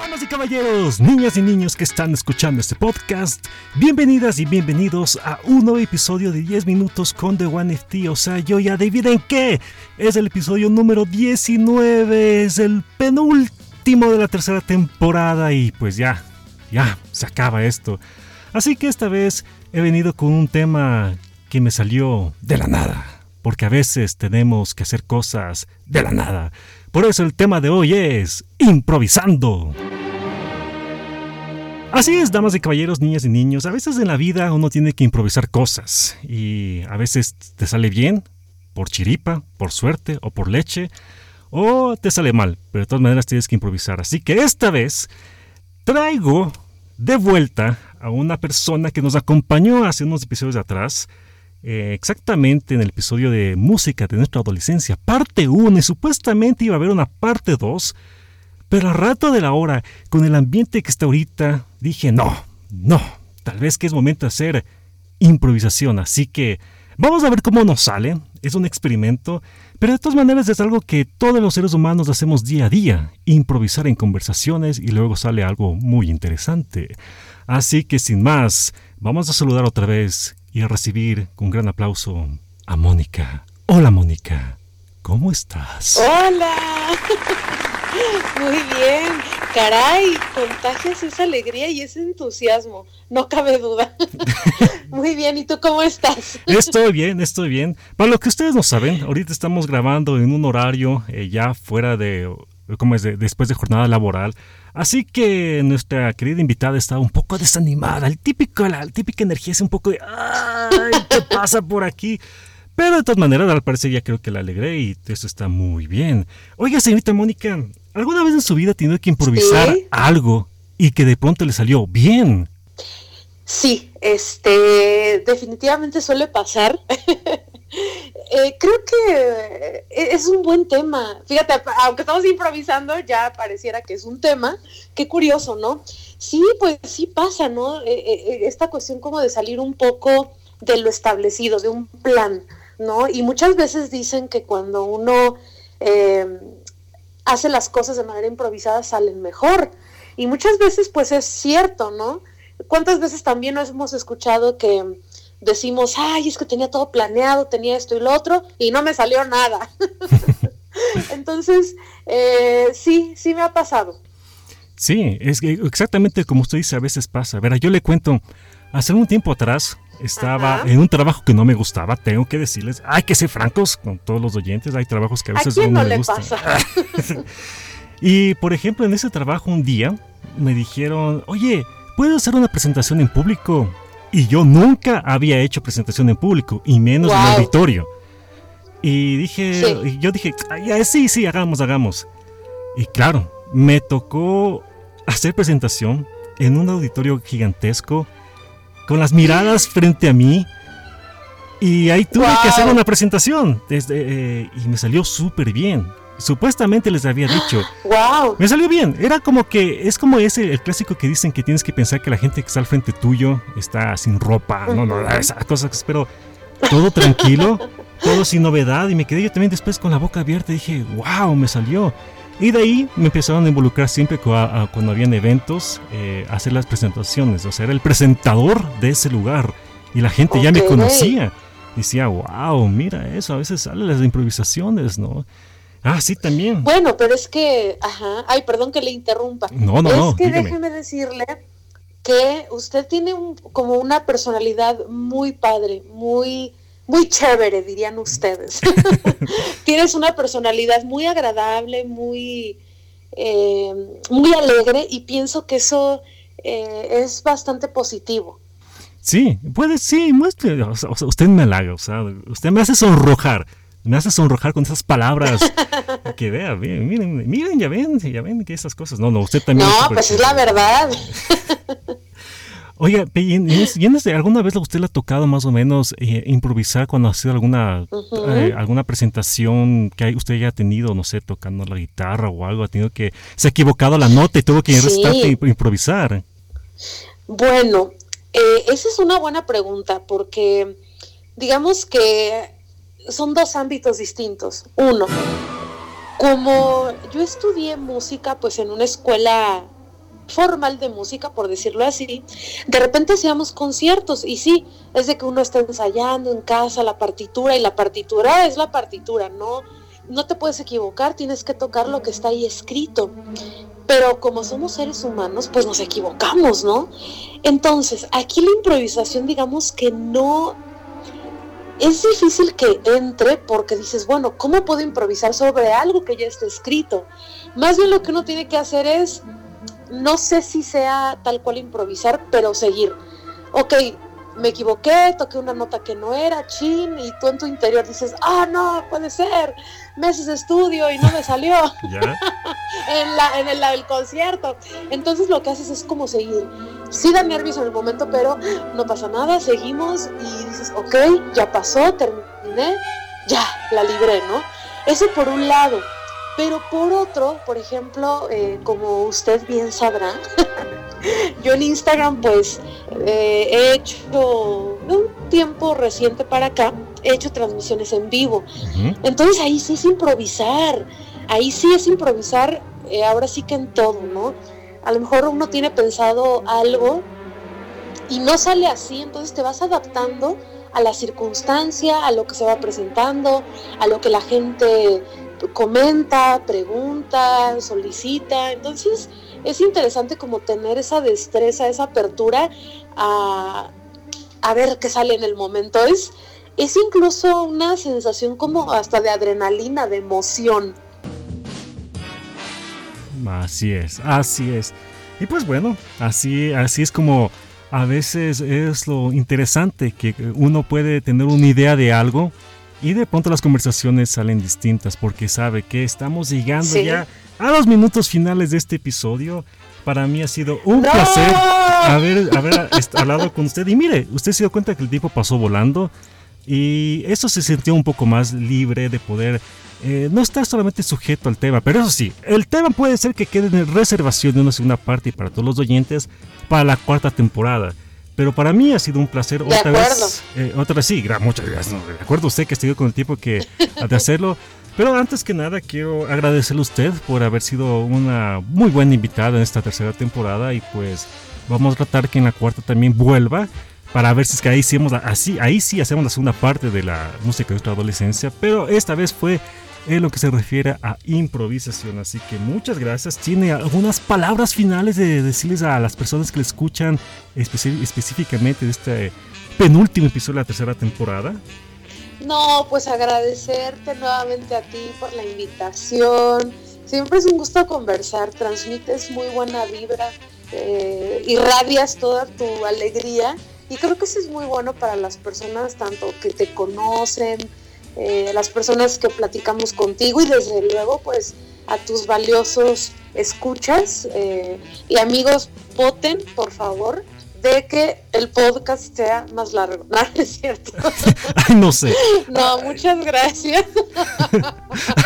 Damas y caballeros, niñas y niños que están escuchando este podcast, bienvenidas y bienvenidos a un nuevo episodio de 10 minutos con The One FT. O sea, yo ya adivinen qué, es el episodio número 19, es el penúltimo de la tercera temporada y pues ya, ya, se acaba esto. Así que esta vez he venido con un tema que me salió de la nada, porque a veces tenemos que hacer cosas de la nada. Por eso el tema de hoy es improvisando. Así es, damas y caballeros, niñas y niños, a veces en la vida uno tiene que improvisar cosas y a veces te sale bien, por chiripa, por suerte o por leche, o te sale mal, pero de todas maneras tienes que improvisar. Así que esta vez traigo de vuelta a una persona que nos acompañó hace unos episodios atrás, eh, exactamente en el episodio de música de nuestra adolescencia, parte 1, y supuestamente iba a haber una parte 2, pero a rato de la hora, con el ambiente que está ahorita, dije, no, no, tal vez que es momento de hacer improvisación, así que vamos a ver cómo nos sale, es un experimento, pero de todas maneras es algo que todos los seres humanos hacemos día a día, improvisar en conversaciones y luego sale algo muy interesante. Así que sin más, vamos a saludar otra vez y a recibir con gran aplauso a Mónica. Hola Mónica, ¿cómo estás? Hola. Muy bien. Caray, contagias esa alegría y ese entusiasmo, no cabe duda. Muy bien, ¿y tú cómo estás? Estoy bien, estoy bien. Para lo que ustedes no saben, ahorita estamos grabando en un horario eh, ya fuera de, ¿cómo es? después de jornada laboral. Así que nuestra querida invitada está un poco desanimada. El típico, la, típica energía es un poco de ¡ay! ¿Qué pasa por aquí? Pero de todas maneras, al parecer ya creo que la alegré y eso está muy bien. Oiga, señorita Mónica, ¿alguna vez en su vida ha tenido que improvisar algo y que de pronto le salió bien? Sí, este, definitivamente suele pasar. Eh, creo que eh, es un buen tema. Fíjate, aunque estamos improvisando, ya pareciera que es un tema. Qué curioso, ¿no? Sí, pues sí pasa, ¿no? Eh, esta cuestión como de salir un poco de lo establecido, de un plan, ¿no? Y muchas veces dicen que cuando uno hace las cosas de manera improvisada salen mejor. Y muchas veces, pues es cierto, ¿no? ¿Cuántas veces también nos hemos escuchado que decimos, ay, es que tenía todo planeado, tenía esto y lo otro, y no me salió nada. Entonces, eh, sí, sí me ha pasado. Sí, es exactamente como usted dice, a veces pasa. Verá, yo le cuento, hace un tiempo atrás estaba en un trabajo que no me gustaba, tengo que decirles, hay que ser francos con todos los oyentes, hay trabajos que a veces no, le Pasa? y por ejemplo, en ese trabajo un día me dijeron, oye, ¿puedo hacer una presentación en público? Y yo nunca había hecho presentación en público, y menos en auditorio. Y dije, yo dije, sí, sí, hagamos, hagamos. Y claro, me tocó hacer presentación en un auditorio gigantesco, con las miradas frente a mí. Y ahí tuve que hacer una presentación. Desde, eh, y me salió súper bien supuestamente les había dicho. ¡Wow! Me salió bien. Era como que, es como ese, el clásico que dicen que tienes que pensar que la gente que está al frente tuyo está sin ropa. No, no, esas cosas. Pero todo tranquilo, todo sin novedad. Y me quedé yo también después con la boca abierta y dije, ¡wow! Me salió. Y de ahí me empezaron a involucrar siempre cuando habían eventos, eh, hacer las presentaciones. O sea, era el presentador de ese lugar. Y la gente ya me conocía. Decía, wow, mira eso, a veces salen las improvisaciones, ¿no? Ah, sí, también. Bueno, pero es que, ajá, ay, perdón que le interrumpa. No, no, no. Es que déjeme decirle que usted tiene un, como una personalidad muy padre, muy, muy chévere, dirían ustedes. Tienes una personalidad muy agradable, muy, eh, muy alegre y pienso que eso eh, es bastante positivo. Sí, puede, sí, muestre, o sea, usted me halaga, o sea, usted me hace sonrojar me hace sonrojar con esas palabras. que vea, miren, miren, miren, ya ven, ya ven que esas cosas. No, no, usted también. No, pues es la verdad. Oiga, ¿y alguna vez usted le ha tocado más o menos eh, improvisar cuando ha sido alguna, eh, alguna presentación que usted haya tenido, no sé, tocando la guitarra o algo, ha tenido que, se ha equivocado la nota y tuvo que sí. improvisar? Bueno, eh, esa es una buena pregunta porque digamos que son dos ámbitos distintos. Uno, como yo estudié música pues en una escuela formal de música, por decirlo así, de repente hacíamos conciertos y sí, es de que uno está ensayando en casa la partitura y la partitura es la partitura, no, no te puedes equivocar, tienes que tocar lo que está ahí escrito. Pero como somos seres humanos, pues nos equivocamos, ¿no? Entonces, aquí la improvisación, digamos que no es difícil que entre porque dices, bueno, ¿cómo puedo improvisar sobre algo que ya está escrito? Más bien lo que uno tiene que hacer es no sé si sea tal cual improvisar, pero seguir. Ok, me equivoqué, toqué una nota que no era, chin, y tú en tu interior dices, ah, no, puede ser, meses de estudio y no me salió en, la, en el, el, concierto. Entonces lo que haces es como seguir. Sí da nervios en el momento, pero no pasa nada, seguimos y dices, ok, ya pasó, terminé, ya, la libré, ¿no? Eso por un lado. Pero por otro, por ejemplo, eh, como usted bien sabrá, yo en Instagram pues eh, he hecho un tiempo reciente para acá, he hecho transmisiones en vivo. Entonces ahí sí es improvisar, ahí sí es improvisar, eh, ahora sí que en todo, ¿no? A lo mejor uno tiene pensado algo y no sale así, entonces te vas adaptando a la circunstancia, a lo que se va presentando, a lo que la gente comenta, pregunta, solicita. Entonces es interesante como tener esa destreza, esa apertura a, ver qué sale en el momento. Es, es incluso una sensación como hasta de adrenalina, de emoción. Así es, así es. Y pues bueno, así, así es como a veces es lo interesante que uno puede tener una idea de algo y de pronto las conversaciones salen distintas porque sabe que estamos llegando ya a los minutos finales de este episodio. Para mí ha sido un placer haber, haber hablado con usted. Y mire, usted se dio cuenta que el tiempo pasó volando y eso se sintió un poco más libre de poder eh, no estar solamente sujeto al tema. Pero eso sí, el tema puede ser que quede en reservación de una segunda parte para todos los oyentes para la cuarta temporada. Pero para mí ha sido un placer otra vez. Eh, otra vez, sí, muchas gracias. de acuerdo usted que estuvo con el tiempo que, de hacerlo. Pero antes que nada quiero agradecerle a usted por haber sido una muy buena invitada en esta tercera temporada y pues vamos a tratar que en la cuarta también vuelva para ver si es que ahí sí, así, ahí sí hacemos la segunda parte de la música de nuestra adolescencia. Pero esta vez fue en lo que se refiere a improvisación. Así que muchas gracias. ¿Tiene algunas palabras finales de decirles a las personas que le escuchan específicamente de este penúltimo episodio de la tercera temporada? No, pues agradecerte nuevamente a ti por la invitación. Siempre es un gusto conversar, transmites muy buena vibra, eh, irradias toda tu alegría y creo que eso es muy bueno para las personas tanto que te conocen, eh, las personas que platicamos contigo y desde luego pues a tus valiosos escuchas eh, y amigos voten por favor de que el podcast sea más largo. No, es cierto. Ay, no sé. No, muchas gracias.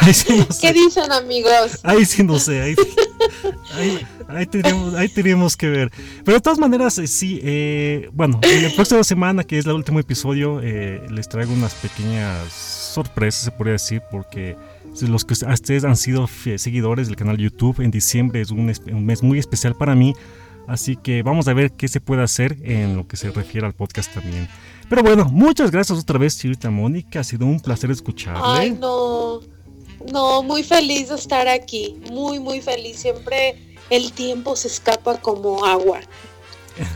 ¿Qué dicen, amigos? Ahí sí no sé. Ahí, ahí, tenemos, que ver. Pero de todas maneras, eh, sí. Eh, bueno, en la próxima semana, que es el último episodio, eh, les traigo unas pequeñas sorpresas, se podría decir, porque los que ustedes han sido seguidores del canal YouTube, en diciembre es un mes muy especial para mí Así que vamos a ver qué se puede hacer en lo que se refiere al podcast también. Pero bueno, muchas gracias otra vez, Chirita Mónica. Ha sido un placer escucharle. Ay, no. No, muy feliz de estar aquí. Muy, muy feliz. Siempre el tiempo se escapa como agua.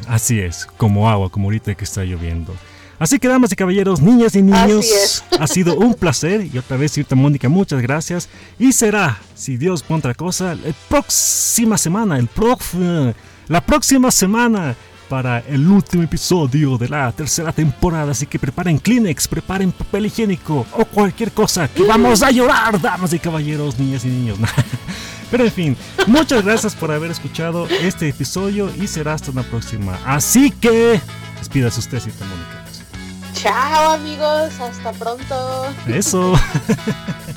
Así es, como agua, como ahorita que está lloviendo. Así que, damas y caballeros, niñas y niños, ha sido un placer. Y otra vez, Chirita Mónica, muchas gracias. Y será, si Dios pone otra cosa, la próxima semana, el próximo la próxima semana para el último episodio de la tercera temporada. Así que preparen Kleenex, preparen papel higiénico o cualquier cosa que vamos a llorar, damas y caballeros, niñas y niños. Pero en fin, muchas gracias por haber escuchado este episodio y será hasta una próxima. Así que, despídase usted, Cita Mónica. Chao amigos, hasta pronto. Eso.